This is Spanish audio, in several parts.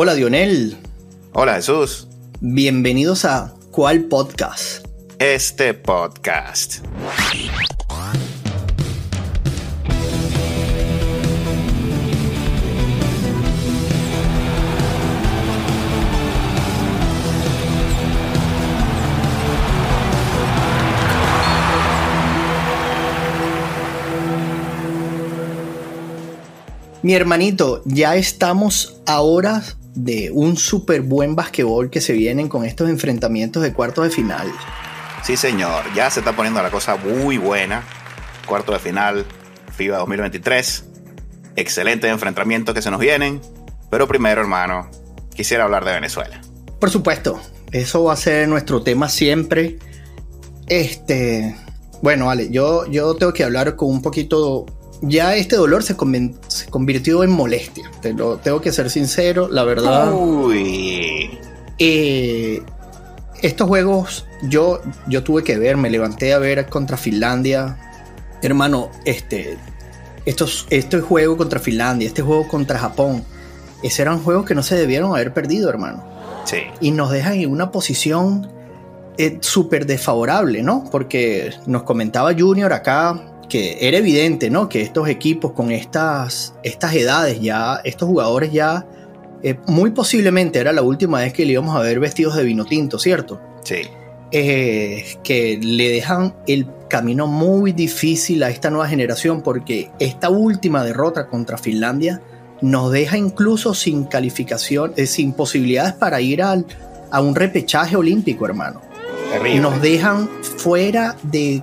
Hola Dionel. Hola Jesús. Bienvenidos a ¿Cuál podcast? Este podcast. Mi hermanito, ya estamos a horas de un súper buen basquetbol que se vienen con estos enfrentamientos de cuartos de final. Sí, señor, ya se está poniendo la cosa muy buena. Cuarto de final, FIBA 2023. Excelentes enfrentamientos que se nos vienen. Pero primero, hermano, quisiera hablar de Venezuela. Por supuesto, eso va a ser nuestro tema siempre. Este, bueno, vale, yo, yo tengo que hablar con un poquito ya este dolor se, convirtió en molestia. Te lo tengo que ser sincero, la verdad. Uy. Eh, estos juegos yo, yo tuve que ver, me levanté a ver contra Finlandia. Hermano, este, estos, este juego contra Finlandia, este juego contra Japón, esos eran juegos que no se debieron haber perdido, hermano. Sí. Y nos dejan en una posición eh, súper desfavorable, ¿no? Porque nos comentaba Junior acá que era evidente, ¿no? Que estos equipos con estas, estas edades ya, estos jugadores ya, eh, muy posiblemente era la última vez que le íbamos a ver vestidos de vino tinto, ¿cierto? Sí. Eh, que le dejan el camino muy difícil a esta nueva generación porque esta última derrota contra Finlandia nos deja incluso sin calificación, eh, sin posibilidades para ir al, a un repechaje olímpico, hermano. Terrible. Nos dejan fuera de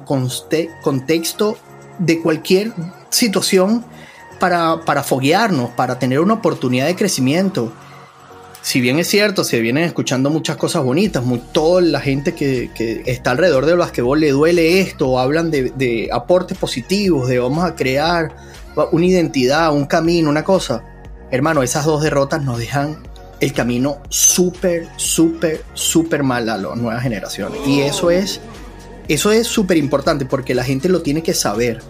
contexto de cualquier situación para, para foguearnos, para tener una oportunidad de crecimiento. Si bien es cierto, se vienen escuchando muchas cosas bonitas, muy, toda la gente que, está alrededor del basquetbol le duele esto, hablan de, de aportes positivos, de vamos a crear una identidad, un camino, una cosa. Hermano, esas dos derrotas nos dejan el camino súper, súper, súper mal a las nuevas generaciones. Y eso es eso es súper importante porque la gente lo tiene que saber.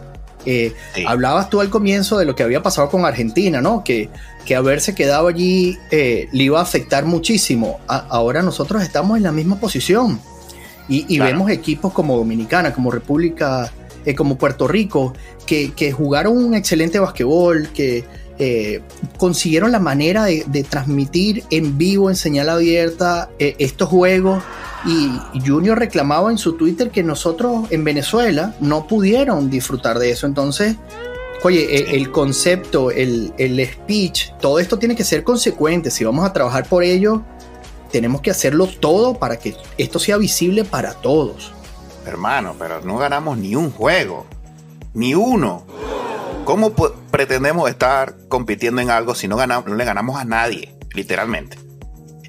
Eh, hablabas tú al comienzo de lo que había pasado con Argentina, ¿no? Que, que haberse quedado allí eh, le iba a afectar muchísimo. ahora nosotros estamos en la misma posición y, vemos equipos como Dominicana, como República, eh, como Puerto Rico, que, jugaron un excelente basquetbol, que consiguieron la manera de, de, transmitir en vivo, en señal abierta, estos juegos y Junior reclamaba en su Twitter que nosotros en Venezuela no pudieron disfrutar de eso. Entonces, oye, el, concepto, el, speech, todo esto tiene que ser consecuente. Si vamos a trabajar por ello, tenemos que hacerlo todo para que esto sea visible para todos. Hermano, pero no ganamos ni un juego, ni uno. ¿Cómo pretendemos estar compitiendo en algo si no, ganamos, no le ganamos a nadie, literalmente?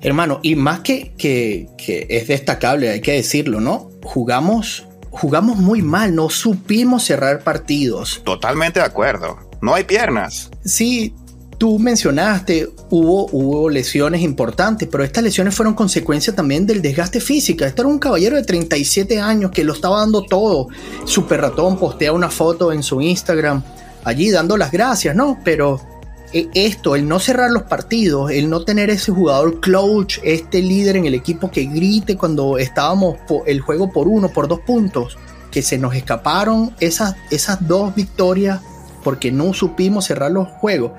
Hermano, y más que, que, es destacable, hay que decirlo, ¿no? Jugamos, jugamos muy mal, no supimos cerrar partidos. Totalmente de acuerdo. No hay piernas. Sí, tú mencionaste, hubo, hubo lesiones importantes, pero estas lesiones fueron consecuencia también del desgaste físico. Este era un caballero de 37 años que lo estaba dando todo. Super Ratón postea una foto en su Instagram allí dando las gracias, ¿no? Pero e, esto, el no cerrar los partidos, el no tener ese jugador clutch, este líder en el equipo que grite cuando estábamos el juego por uno, por dos puntos, que se nos escaparon esas, esas dos victorias porque no supimos cerrar los juegos.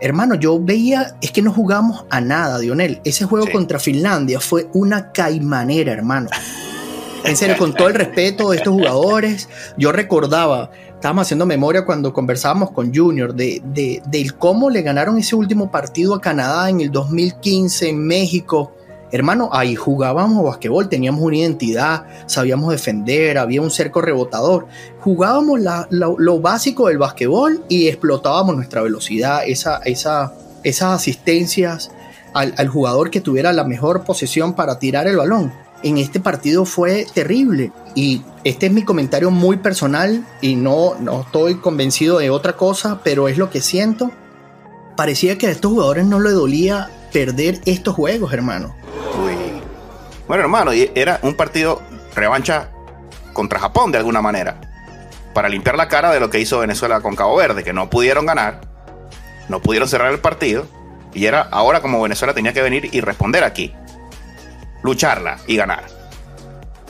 Hermano, yo veía, es que no jugamos a nada, Dionel. Ese juego contra Finlandia fue una caimanera, hermano. En serio, con todo el respeto de estos jugadores, yo recordaba estábamos haciendo memoria cuando conversábamos con Junior de, de, cómo le ganaron ese último partido a Canadá en el 2015 en México. Hermano, ahí jugábamos basquetbol, teníamos una identidad, sabíamos defender, había un cerco rebotador. Jugábamos lo básico del basquetbol y explotábamos nuestra velocidad, esa, esa, esas asistencias al, al jugador que tuviera la mejor posesión para tirar el balón en este partido fue terrible. Y este es mi comentario muy personal y no, no estoy convencido de otra cosa, pero es lo que siento. Parecía que a estos jugadores no le dolía perder estos juegos, hermano. Bueno, hermano, era un partido revancha contra Japón de alguna manera. Para limpiar la cara de lo que hizo Venezuela con Cabo Verde, que no pudieron ganar, no pudieron cerrar el partido Y era ahora como Venezuela tenía que venir y responder aquí. Lucharla y ganar.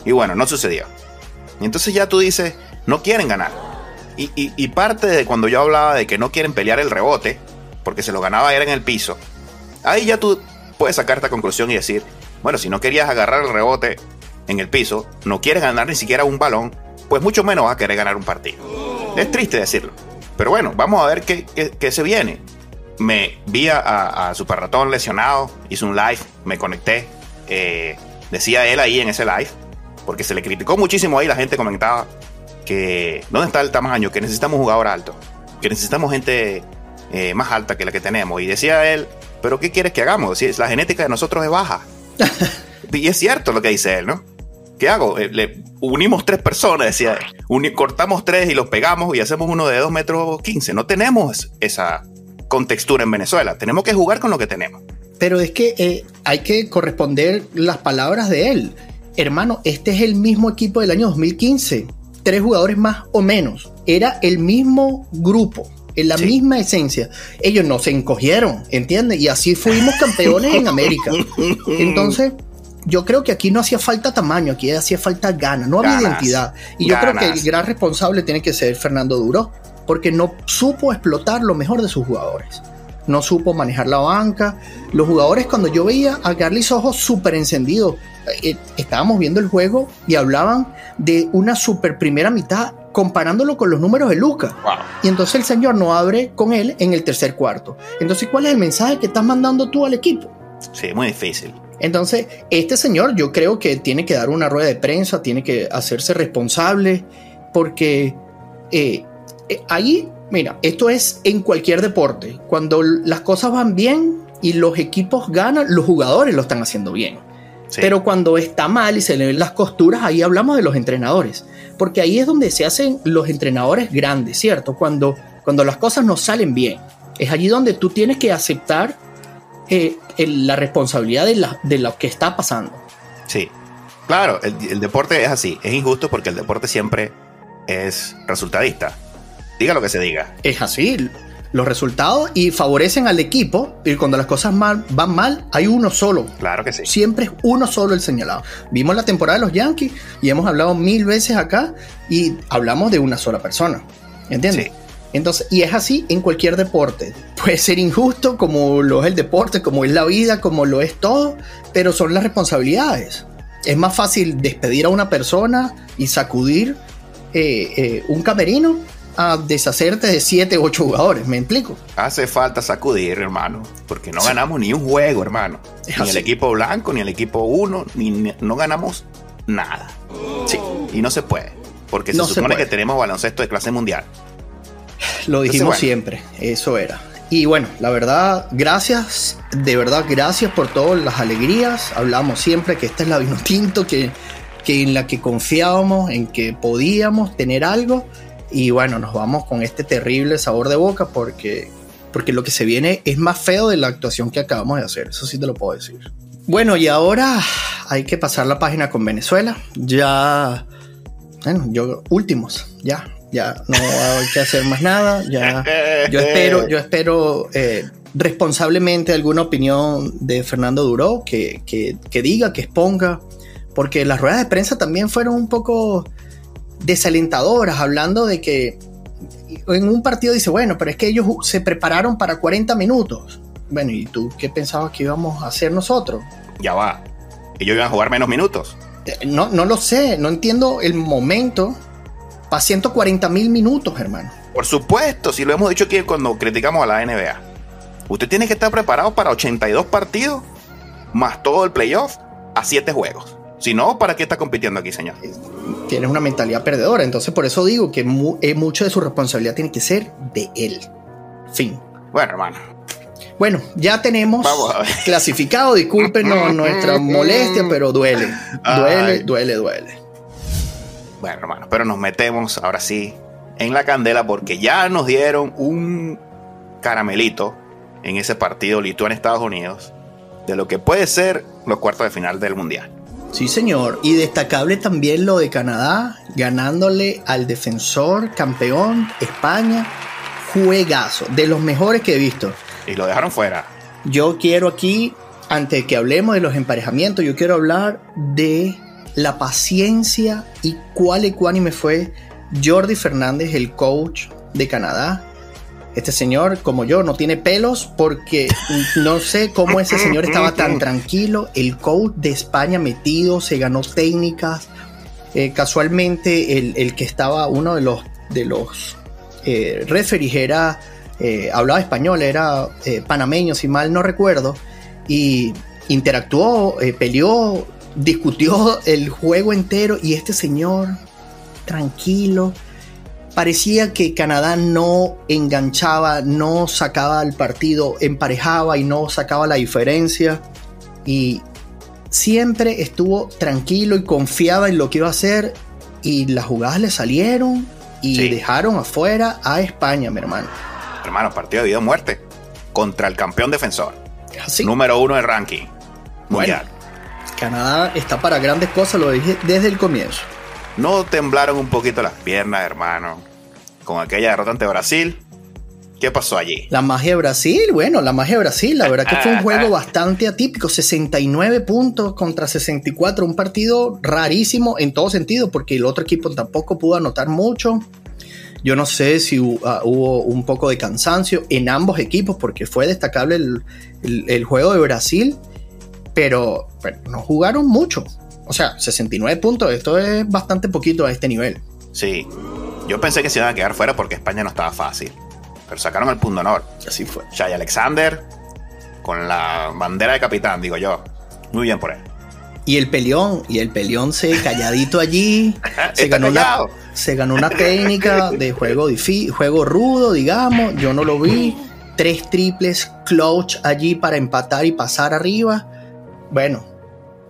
Y bueno, no sucedió. Y entonces ya tú dices, no quieren ganar. Y, y, parte de cuando yo hablaba de que no quieren pelear el rebote, porque se lo ganaba era en el piso, ahí ya tú puedes sacar esta conclusión y decir, bueno, si no querías agarrar el rebote en el piso, no quieres ganar ni siquiera un balón, pues mucho menos vas a querer ganar un partido. Es triste decirlo. Pero bueno, vamos a ver qué, qué, se viene. Me vi a, a, Super Ratón lesionado, hice un live, me conecté. Eh, decía él ahí en ese live, porque se le criticó muchísimo ahí, la gente comentaba que ¿dónde está el tamaño? Que necesitamos un jugador alto, que necesitamos gente eh, más alta que la que tenemos. Y decía él, pero ¿qué quieres que hagamos? Si la genética de nosotros es baja. y es cierto lo que dice él, ¿no? ¿Qué hago? Eh, le unimos tres personas, decía, cortamos tres y los pegamos y hacemos uno de 2 metros 15. No tenemos esa contextura en Venezuela. Tenemos que jugar con lo que tenemos. Pero es que eh, hay que corresponder las palabras de él. Hermano, este es el mismo equipo del año 2015. Tres jugadores más o menos. Era el mismo grupo en la misma esencia. Ellos no se encogieron, ¿entiendes? Y así fuimos campeones en América. Entonces, yo creo que aquí no hacía falta tamaño, aquí hacía falta ganas, no había identidad. Y yo creo que el gran responsable tiene que ser Fernando Duro, porque no supo explotar lo mejor de sus jugadores. No supo manejar la banca. Los jugadores, cuando yo veía a Carlis Ojos súper encendido, eh, estábamos viendo el juego y hablaban de una super primera mitad comparándolo con los números de Lucas. Y entonces el señor no abre con él en el tercer cuarto. Entonces, ¿cuál es el mensaje que estás mandando tú al equipo? Sí, muy difícil. Entonces, este señor yo creo que tiene que dar una rueda de prensa, tiene que hacerse responsable, porque eh, eh, ahí, mira, esto es en cualquier deporte. Cuando las cosas van bien y los equipos ganan, los jugadores lo están haciendo bien. Pero cuando está mal y se le ven las costuras, ahí hablamos de los entrenadores. Porque ahí es donde se hacen los entrenadores grandes, ¿cierto? Cuando, cuando las cosas no salen bien. Es allí donde tú tienes que aceptar eh, la responsabilidad de, lo que está pasando. Sí, claro, el, deporte es así, es injusto porque el deporte siempre es resultadista. Diga lo que se diga. Es así, los resultados y favorecen al equipo y cuando las cosas mal, van mal hay uno solo. Claro que sí. Siempre es uno solo el señalado. Vimos la temporada de los Yankees y hemos hablado mil veces acá y hablamos de una sola persona. ¿Entiendes? Sí. Entonces, y es así en cualquier deporte. Puede ser injusto como lo es el deporte, como es la vida, como lo es todo, pero son las responsabilidades. Es más fácil despedir a una persona y sacudir eh, eh, un camerino a deshacerte de 7 u 8 jugadores, ¿me explico? Hace falta sacudir, hermano, porque no ganamos ni un juego, hermano. ni el equipo blanco, ni el equipo 1, ni, no ganamos nada. Sí. Y no se puede, porque se supone que tenemos baloncesto de clase mundial. Lo dijimos siempre, eso era. Y bueno, la verdad, gracias, de verdad, gracias por todas las alegrías. Hablamos siempre que esta es la vino tinto, que, que en la que confiábamos, en que podíamos tener algo. Y bueno, nos vamos con este terrible sabor de boca porque, porque lo que se viene es más feo de la actuación que acabamos de hacer. Eso sí te lo puedo decir. Bueno, y ahora hay que pasar la página con Venezuela. Ya, bueno, yo, últimos, ya, ya no hay que hacer más nada, ya yo espero, yo espero eh, responsablemente alguna opinión de Fernando Duró que, que, diga, que exponga, porque las ruedas de prensa también fueron un poco desalentadoras, hablando de que en un partido dice, bueno, pero es que ellos se prepararon para 40 minutos. Bueno, ¿y tú qué pensabas que íbamos a hacer nosotros? Ya va. ¿Ellos iban a jugar menos minutos? Eh, no, no lo sé, no entiendo el momento para 140 mil minutos, hermano. Por supuesto, si lo hemos dicho aquí cuando criticamos a la NBA. Usted tiene que estar preparado para 82 partidos, más todo el playoff, a 7 juegos. Si no, ¿para qué está compitiendo aquí, señor? Tienes una mentalidad perdedora. Entonces, por eso digo que eh, mucho de su responsabilidad tiene que ser de él. Fin. Bueno, hermano. Bueno, ya tenemos clasificado. Discúlpenos nuestra molestia, pero duele. Duele, duele, duele. Bueno, hermano, pero nos metemos ahora sí en la candela porque ya nos dieron un caramelito en ese partido Lituania-Estados Unidos de lo que puede ser los cuartos de final del Mundial. Sí, señor. Y destacable también lo de Canadá, ganándole al defensor campeón España. Juegazo, de los mejores que he visto. Y lo dejaron fuera. Yo quiero aquí, antes de que hablemos de los emparejamientos, yo quiero hablar de la paciencia y cuál ecuánime fue Jordi Fernández, el coach de Canadá. Este señor, como yo, no tiene pelos porque no sé cómo ese señor estaba tan tranquilo. El coach de España metido, se ganó técnicas. Eh, casualmente, el, que estaba, uno de los, de los eh, era, eh, hablaba español, era eh, panameño, si mal no recuerdo, y interactuó, peleó, discutió el juego entero y este señor, tranquilo, parecía que Canadá no enganchaba, no sacaba el partido, emparejaba y no sacaba la diferencia. Y siempre estuvo tranquilo y confiaba en lo que iba a hacer. Y las jugadas le salieron y dejaron afuera a España, mi hermano. Hermano, partido de vida o muerte contra el campeón defensor. Número uno del ranking mundial. Canadá está para grandes cosas, lo dije desde el comienzo. ¿No temblaron un poquito las piernas, hermano? Con aquella derrota ante Brasil. ¿Qué pasó allí? La magia de Brasil, bueno, la magia de Brasil, la verdad que fue un juego bastante atípico, 69 puntos contra 64, un partido rarísimo en todo sentido, porque el otro equipo tampoco pudo anotar mucho. Yo no sé si ah, hubo un poco de cansancio en ambos equipos, porque fue destacable el, juego de Brasil, pero, pero no jugaron mucho. O sea, 69 puntos, esto es bastante poquito a este nivel. Sí, yo pensé que se iban a quedar fuera porque España no estaba fácil. Pero sacaron el punto honor. Así fue. Shai Alexander con la bandera de capitán, digo yo. Muy bien por él. Y el peleón, y el peleón se calladito allí. se, ganó una, se ganó una técnica de juego difícil, juego rudo, digamos. Yo no lo vi. Tres triples clutch allí para empatar y pasar arriba. Bueno,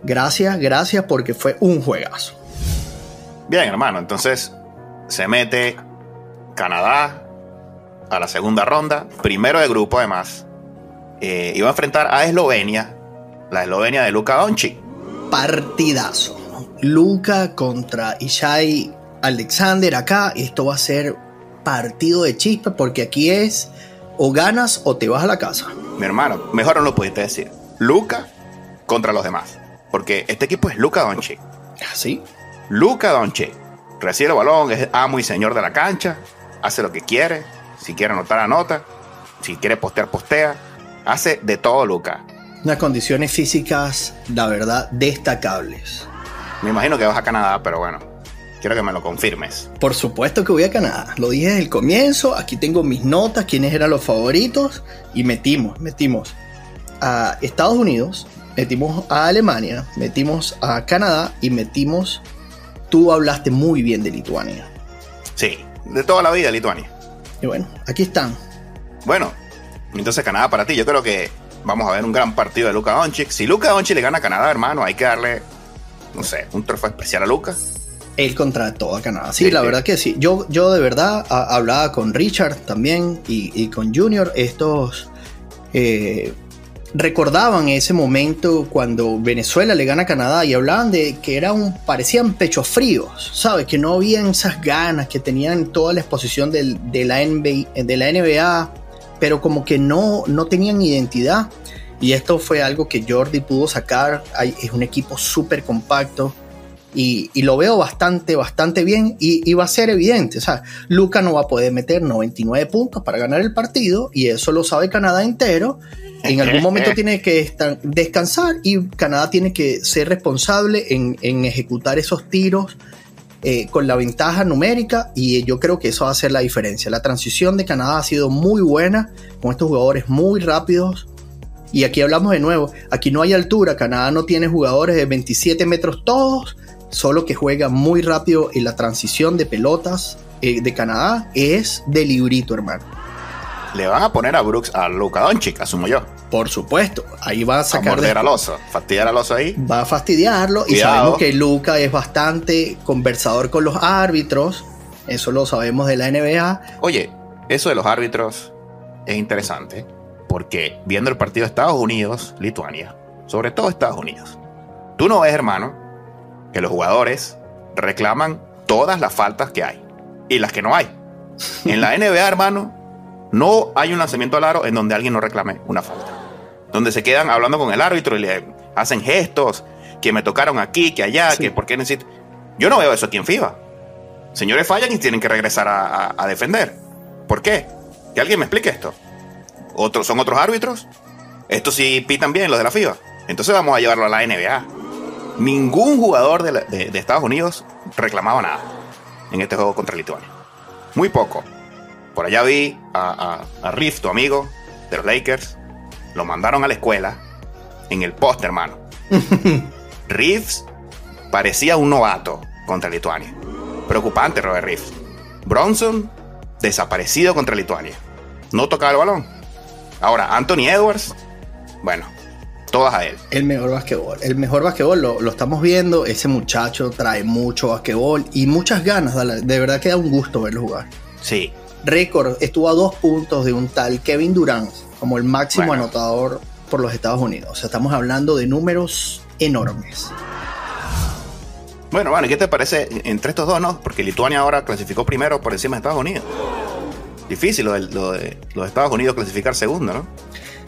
Gracias, gracias porque fue un juegazo. Bien, hermano, entonces se mete Canadá a la segunda ronda, primero de grupo además. Eh, iba a enfrentar a Eslovenia, la Eslovenia de Luka Doncic. Partidazo. Luka contra Ishai Alexander acá. Esto va a ser partido de chispa porque aquí es o ganas o te vas a la casa. Mi hermano, mejor no lo pudiste decir. Luka contra los demás. Porque este equipo es Luca Doncic. ¿Ah, ¿Sí? Luca Doncic. Recibe el balón, es amo y señor de la cancha. Hace lo que quiere. Si quiere anotar, anota. Si quiere postear, postea. Hace de todo Luca. Unas condiciones físicas, la verdad, destacables. Me imagino que vas a Canadá, pero bueno, quiero que me lo confirmes. Por supuesto que voy a Canadá. Lo dije desde el comienzo. Aquí tengo mis notas, quiénes eran los favoritos. Y metimos, metimos a Estados Unidos, metimos a Alemania, metimos a Canadá y metimos. Tú hablaste muy bien de Lituania. Sí, de toda la vida Lituania. Y bueno, aquí están. Bueno, entonces Canadá para ti. Yo creo que vamos a ver un gran partido de Luka Doncic. Si Luka Doncic le gana a Canadá, hermano, hay que darle, no sé, un trofeo especial a Luka. Él contra todo a Canadá. Sí, la verdad que sí. Yo, yo de verdad hablaba con Richard también y, con Junior. Estos eh, recordaban ese momento cuando Venezuela le gana a Canadá y hablaban de que era un, parecían pechos fríos, ¿sabes? Que no habían esas ganas, que tenían toda la exposición de, la NBA, de la NBA, pero como que no, no tenían identidad. Y esto fue algo que Jordi pudo sacar. es un equipo súper compacto. Y, lo veo bastante, bastante bien y, y, va a ser evidente. O sea, Luca no va a poder meter 99 puntos para ganar el partido y eso lo sabe Canadá entero en algún momento tiene que descansar y Canadá tiene que ser responsable en, ejecutar esos tiros eh, con la ventaja numérica y yo creo que eso va a hacer la diferencia. La transición de Canadá ha sido muy buena con estos jugadores muy rápidos. Y aquí hablamos de nuevo, aquí no hay altura, Canadá no tiene jugadores de 27 metros todos, solo que juega muy rápido y la transición de pelotas eh, de Canadá es de librito, hermano le van a poner a Brooks a Luka Doncic, asumo yo. Por supuesto, ahí va a sacar. A morder al oso, fastidiar al oso ahí. Va a fastidiarlo y sabemos que Luca es bastante conversador con los árbitros. Eso lo sabemos de la NBA. Oye, eso de los árbitros es interesante porque viendo el partido de Estados Unidos, Lituania, sobre todo Estados Unidos, tú no ves, hermano, que los jugadores reclaman todas las faltas que hay y las que no hay. En la NBA, hermano, no hay un lanzamiento al aro en donde alguien no reclame una falta. Donde se quedan hablando con el árbitro y le hacen gestos, que me tocaron aquí, que allá, que por qué necesito. Yo no veo eso aquí en FIBA. Señores fallan y tienen que regresar a, defender. ¿Por qué? Que alguien me explique esto. ¿Otros, ¿Son otros árbitros? Estos sí pitan bien, los de la FIBA. Entonces vamos a llevarlo a la NBA. Ningún jugador de, Estados Unidos reclamaba nada en este juego contra Lituania. Muy poco. Por allá vi a, a, a Riff, tu amigo de los Lakers. Lo mandaron a la escuela en el post, hermano. Reeves parecía un novato contra Lituania. Preocupante, Robert Reeves. Bronson desaparecido contra Lituania. No tocaba el balón. Ahora, Anthony Edwards, bueno, todas a él. El mejor basquetbol. El mejor basquetbol lo, lo estamos viendo. Ese muchacho trae mucho basquetbol y muchas ganas. De verdad que da un gusto verlo jugar. Sí. Récord, estuvo a dos puntos de un tal Kevin Durant como el máximo anotador por los Estados Unidos. O sea, estamos hablando de números enormes. Bueno, bueno, ¿qué te parece entre estos dos, no? Porque Lituania ahora clasificó primero por encima de Estados Unidos. Difícil lo de, los Estados Unidos clasificar segundo, ¿no?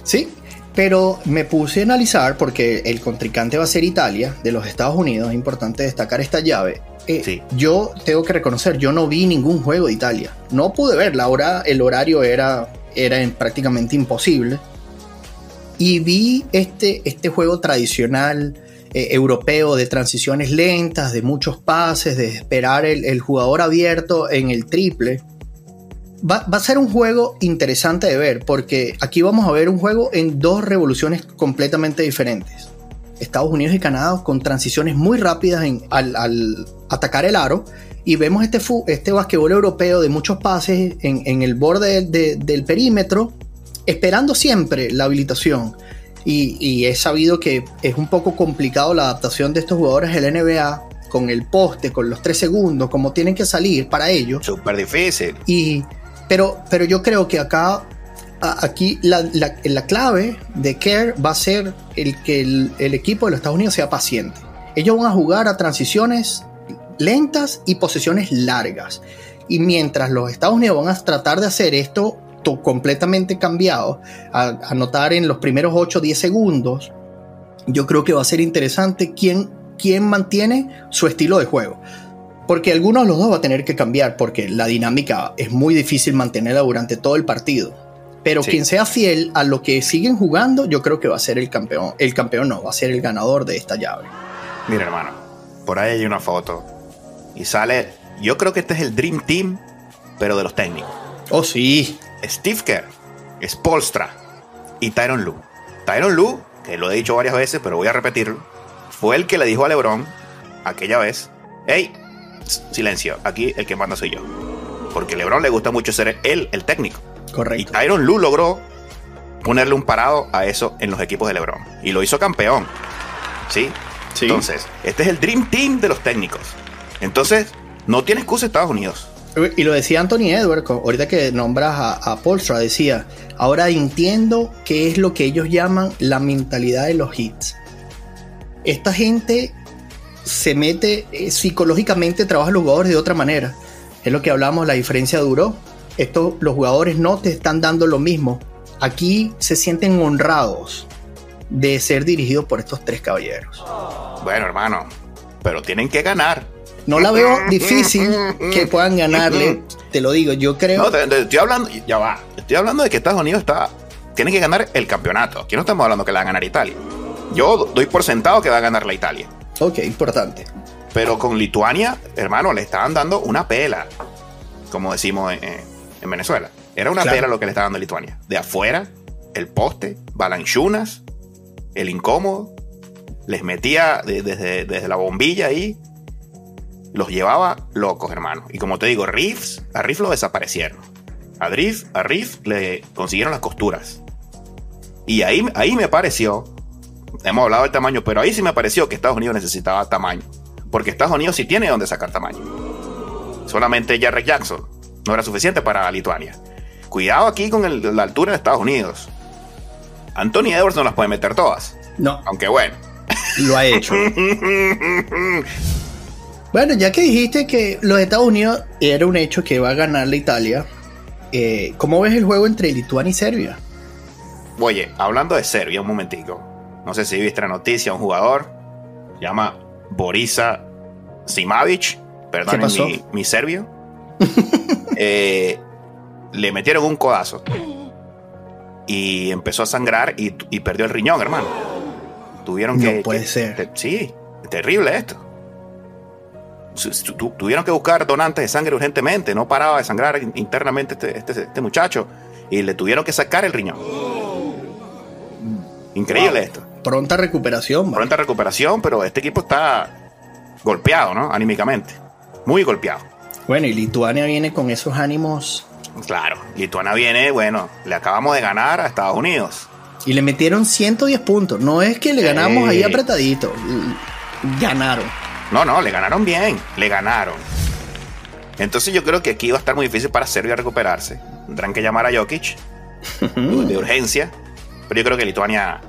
Sí, pero me puse a analizar porque el contrincante va a ser Italia, de los Estados Unidos. Es importante destacar esta llave. Eh, sí. Yo tengo que reconocer, yo no vi ningún juego de Italia. No pude ver, hora, el horario era, era prácticamente imposible. Y vi este, este juego tradicional eh, europeo de transiciones lentas, de muchos pases, de esperar el, jugador abierto en el triple. Va, a ser un juego interesante de ver porque aquí vamos a ver un juego en dos revoluciones completamente diferentes. Estados Unidos y Canadá con transiciones muy rápidas al, atacar el aro y vemos este, este basquetbol europeo de muchos pases en, el borde del perímetro esperando siempre la habilitación. Y, he sabido que es un poco complicado la adaptación de estos jugadores del NBA con el poste, con los tres segundos, como tienen que salir para ellos. Súper difícil. Y, pero, pero yo creo que acá, aquí la, la, clave de Care va a ser el que el, el equipo de los Estados Unidos sea paciente. Ellos van a jugar a transiciones lentas y posesiones largas. Y mientras los Estados Unidos van a tratar de hacer esto completamente cambiado, a, anotar en los primeros 8 o 10 segundos, yo creo que va a ser interesante quién, quién mantiene su estilo de juego. Porque algunos de los dos va a tener que cambiar, porque la dinámica es muy difícil mantenerla durante todo el partido. Pero quien sea fiel a lo que siguen jugando, yo creo que va a ser el campeón. El campeón no, va a ser el ganador de esta llave. Mira, hermano, por ahí hay una foto. Y sale. Yo creo que este es el Dream Team, pero de los técnicos. Oh, sí. Steve Kerr, Spolstra y Tyron Lue. Tyron Lue, que lo he dicho varias veces, pero voy a repetirlo, fue el que le dijo a LeBron aquella vez: Hey, silencio, aquí el que manda soy yo. Porque a LeBron le gusta mucho ser él el técnico. Correcto. Y Tyron Lue logró ponerle un parado a eso en los equipos de LeBron. Y lo hizo campeón. ¿Sí? sí. Entonces, este es el Dream Team de los técnicos. Entonces, no tiene excusa Estados Unidos. Y lo decía Anthony Edwards, ahorita que nombras a, Polstra, decía, ahora entiendo qué es lo que ellos llaman la mentalidad de los hits. Esta gente se mete eh, psicológicamente, trabaja los jugadores de otra manera. Es lo que hablamos, la diferencia duró. Esto, los jugadores no te están dando lo mismo. Aquí se sienten honrados de ser dirigidos por estos tres caballeros. Bueno, hermano, pero tienen que ganar. No la veo difícil que puedan ganarle, te lo digo, yo creo. No, estoy hablando, ya va, estoy hablando de que Estados Unidos está, tiene que ganar el campeonato. Aquí no estamos hablando que la va a ganar Italia. Yo doy por sentado que va a ganar la Italia. Ok, importante. Pero con Lituania, hermano, le estaban dando una pela, como decimos en, Venezuela. Era una pela lo que le estaba dando Lituania. De afuera, el poste, balanchunas, el incómodo, les metía desde, desde la bombilla ahí los llevaba locos, hermano. Y como te digo, Riffs, a Riff lo desaparecieron. A Riff, a le consiguieron las costuras. Y ahí, ahí me pareció, hemos hablado del tamaño, pero ahí sí me pareció que Estados Unidos necesitaba tamaño. Porque Estados Unidos sí tiene donde sacar tamaño. Solamente Jarrett Jackson no era suficiente para Lituania. Cuidado aquí con la altura de Estados Unidos. Anthony Edwards no las puede meter todas. No. Aunque bueno. Lo ha hecho. Bueno, ya que dijiste que los Estados Unidos era un hecho que va a ganar la Italia, eh, ¿cómo ves el juego entre Lituania y Serbia? Oye, hablando de Serbia, un momentico. No sé si viste la noticia, un jugador se llama Borisa Simavic, perdón mi, mi, serbio. Eh, le metieron un codazo y empezó a sangrar y, perdió el riñón, hermano. Tuvieron que. No puede ser. sí, terrible esto. Tuvieron que buscar donantes de sangre urgentemente. No paraba de sangrar internamente este, este, este muchacho. Y le tuvieron que sacar el riñón. Increíble esto. Pronta recuperación. Pronta recuperación, pero este equipo está golpeado, ¿no? Anímicamente. Muy golpeado. Bueno, y Lituania viene con esos ánimos. Claro, Lituania viene, bueno, le acabamos de ganar a Estados Unidos. Y le metieron 110 puntos. No es que le ganamos ahí apretadito. Ganaron. No, no, le ganaron bien. Le ganaron. Entonces yo creo que aquí va a estar muy difícil para Serbia recuperarse. Tendrán que llamar a Jokic de urgencia. Pero yo creo que Lituania,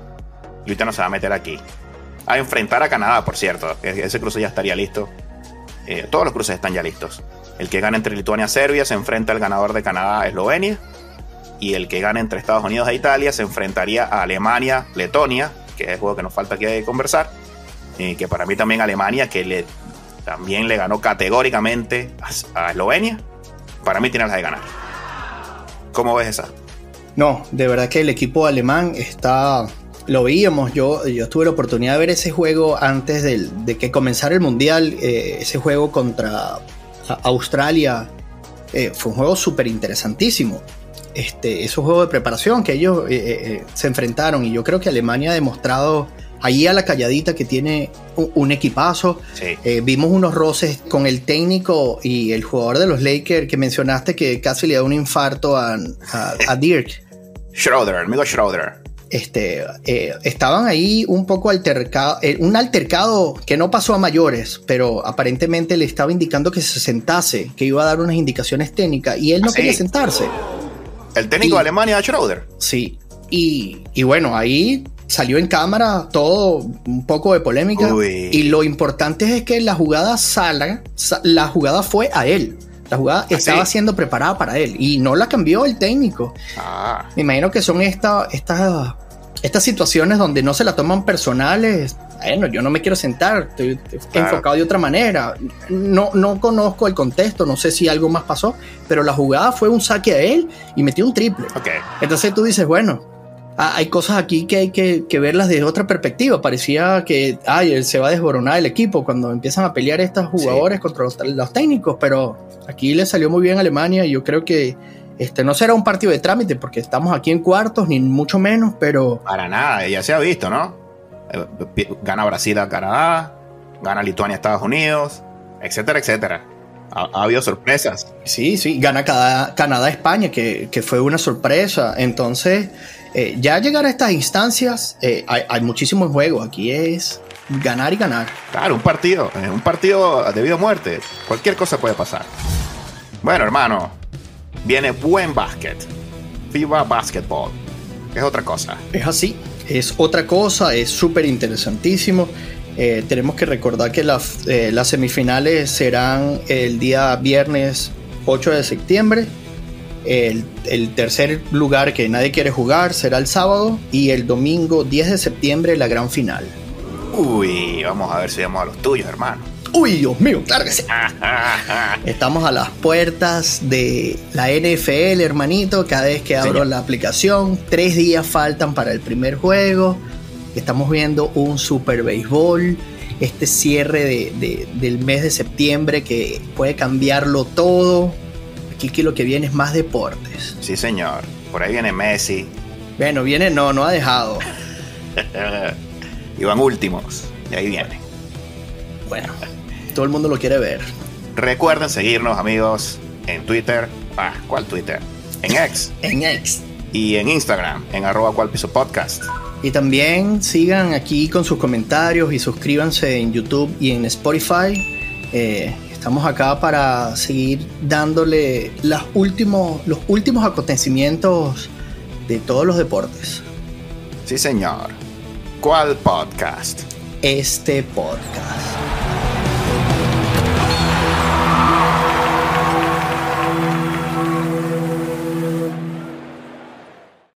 Lituania se va a meter aquí. A enfrentar a Canadá, por cierto. E-, ese cruce ya estaría listo. Eh, todos los cruces están ya listos. El que gane entre Lituania y Serbia se enfrenta al ganador de Canadá-Eslovenia. Y el que gane entre Estados Unidos e Italia se enfrentaría a Alemania-Letonia, que es el juego que nos falta aquí de conversar. Y que para mí también Alemania, que le, también le ganó categóricamente a, Eslovenia, para mí tiene las de ganar. ¿Cómo ves esa? No, de verdad que el equipo alemán está. Lo veíamos, yo, yo tuve la oportunidad de ver ese juego antes de que comenzara el Mundial, eh, ese juego contra Australia. Eh, fue un juego súper interesantísimo. Este, esos juegos de preparación que ellos eh, se enfrentaron y yo creo que Alemania ha demostrado ahí a la calladita que tiene un, equipazo. vimos unos roces con el técnico y el jugador de los Lakers que mencionaste que casi le da un infarto a, a Dirk. Schroeder, amigo Schroeder. Este, eh, estaban ahí un poco altercado, eh, un altercado que no pasó a mayores, pero aparentemente le estaba indicando que se sentase, que iba a dar unas indicaciones técnicas y él no ¿Ah, quería sentarse. El técnico de Alemania, Schroeder. Sí, y, y, bueno, ahí salió en cámara todo un poco de polémica. Y lo importante es que la jugada salga, la jugada fue a él. La jugada ¿Ah, estaba siendo preparada para él y no la cambió el técnico. Ah. Me imagino que son esta, estas situaciones donde no se la toman personales. Bueno, yo no me quiero sentar, estoy, enfocado de otra manera. No, no conozco el contexto, no sé si algo más pasó, pero la jugada fue un saque a él y metió un triple. Entonces tú dices, bueno, Ah, hay cosas aquí que hay que, verlas desde otra perspectiva. Parecía que ay, se va a desboronar el equipo cuando empiezan a pelear estos jugadores contra los, técnicos, pero aquí le salió muy bien a Alemania y yo creo que este no será un partido de trámite porque estamos aquí en cuartos, ni mucho menos, pero... Para nada, ya se ha visto, ¿no? Eh, gana Brasil a Canadá, gana Lituania a Estados Unidos, etcétera, etcétera. Ha, habido sorpresas. Sí, sí, gana Canadá a España, que, que fue una sorpresa. Entonces, eh, ya llegar a estas instancias, eh, hay, muchísimos juegos. Aquí es ganar y ganar. Claro, un partido, eh, un partido de vida o muerte. Cualquier cosa puede pasar. Bueno, hermano, viene buen básquet. FIBA Basketball. Es otra cosa. Es así, es otra cosa, es súper interesantísimo. tenemos que recordar que las semifinales serán el día viernes 8 de septiembre el, tercer lugar que nadie quiere jugar será el sábado y el domingo 10 de septiembre la gran final. Uy, vamos a ver si vamos a los tuyos, hermano. Uy, Dios mío, sí. Estamos a las puertas de la NFL, hermanito. Cada vez que abro la aplicación, tres días faltan para el primer juego. Estamos viendo un Super Béisbol. Este cierre del mes de septiembre que puede cambiarlo todo que lo que viene es más deportes. Sí, señor. Por ahí viene Messi. Bueno, viene, no, no ha dejado. y van últimos. Y ahí viene. Bueno, todo el mundo lo quiere ver. Recuerden seguirnos, amigos, en Twitter. Ah, ¿cuál Twitter? En X. en X. Y en Instagram, en arroba cual piso podcast. Y también sigan aquí con sus comentarios y suscríbanse en YouTube y en Spotify. Eh, Estamos acá para seguir dándole los últimos, los últimos acontecimientos de todos los deportes. Sí, señor. ¿Cuál podcast? Este podcast.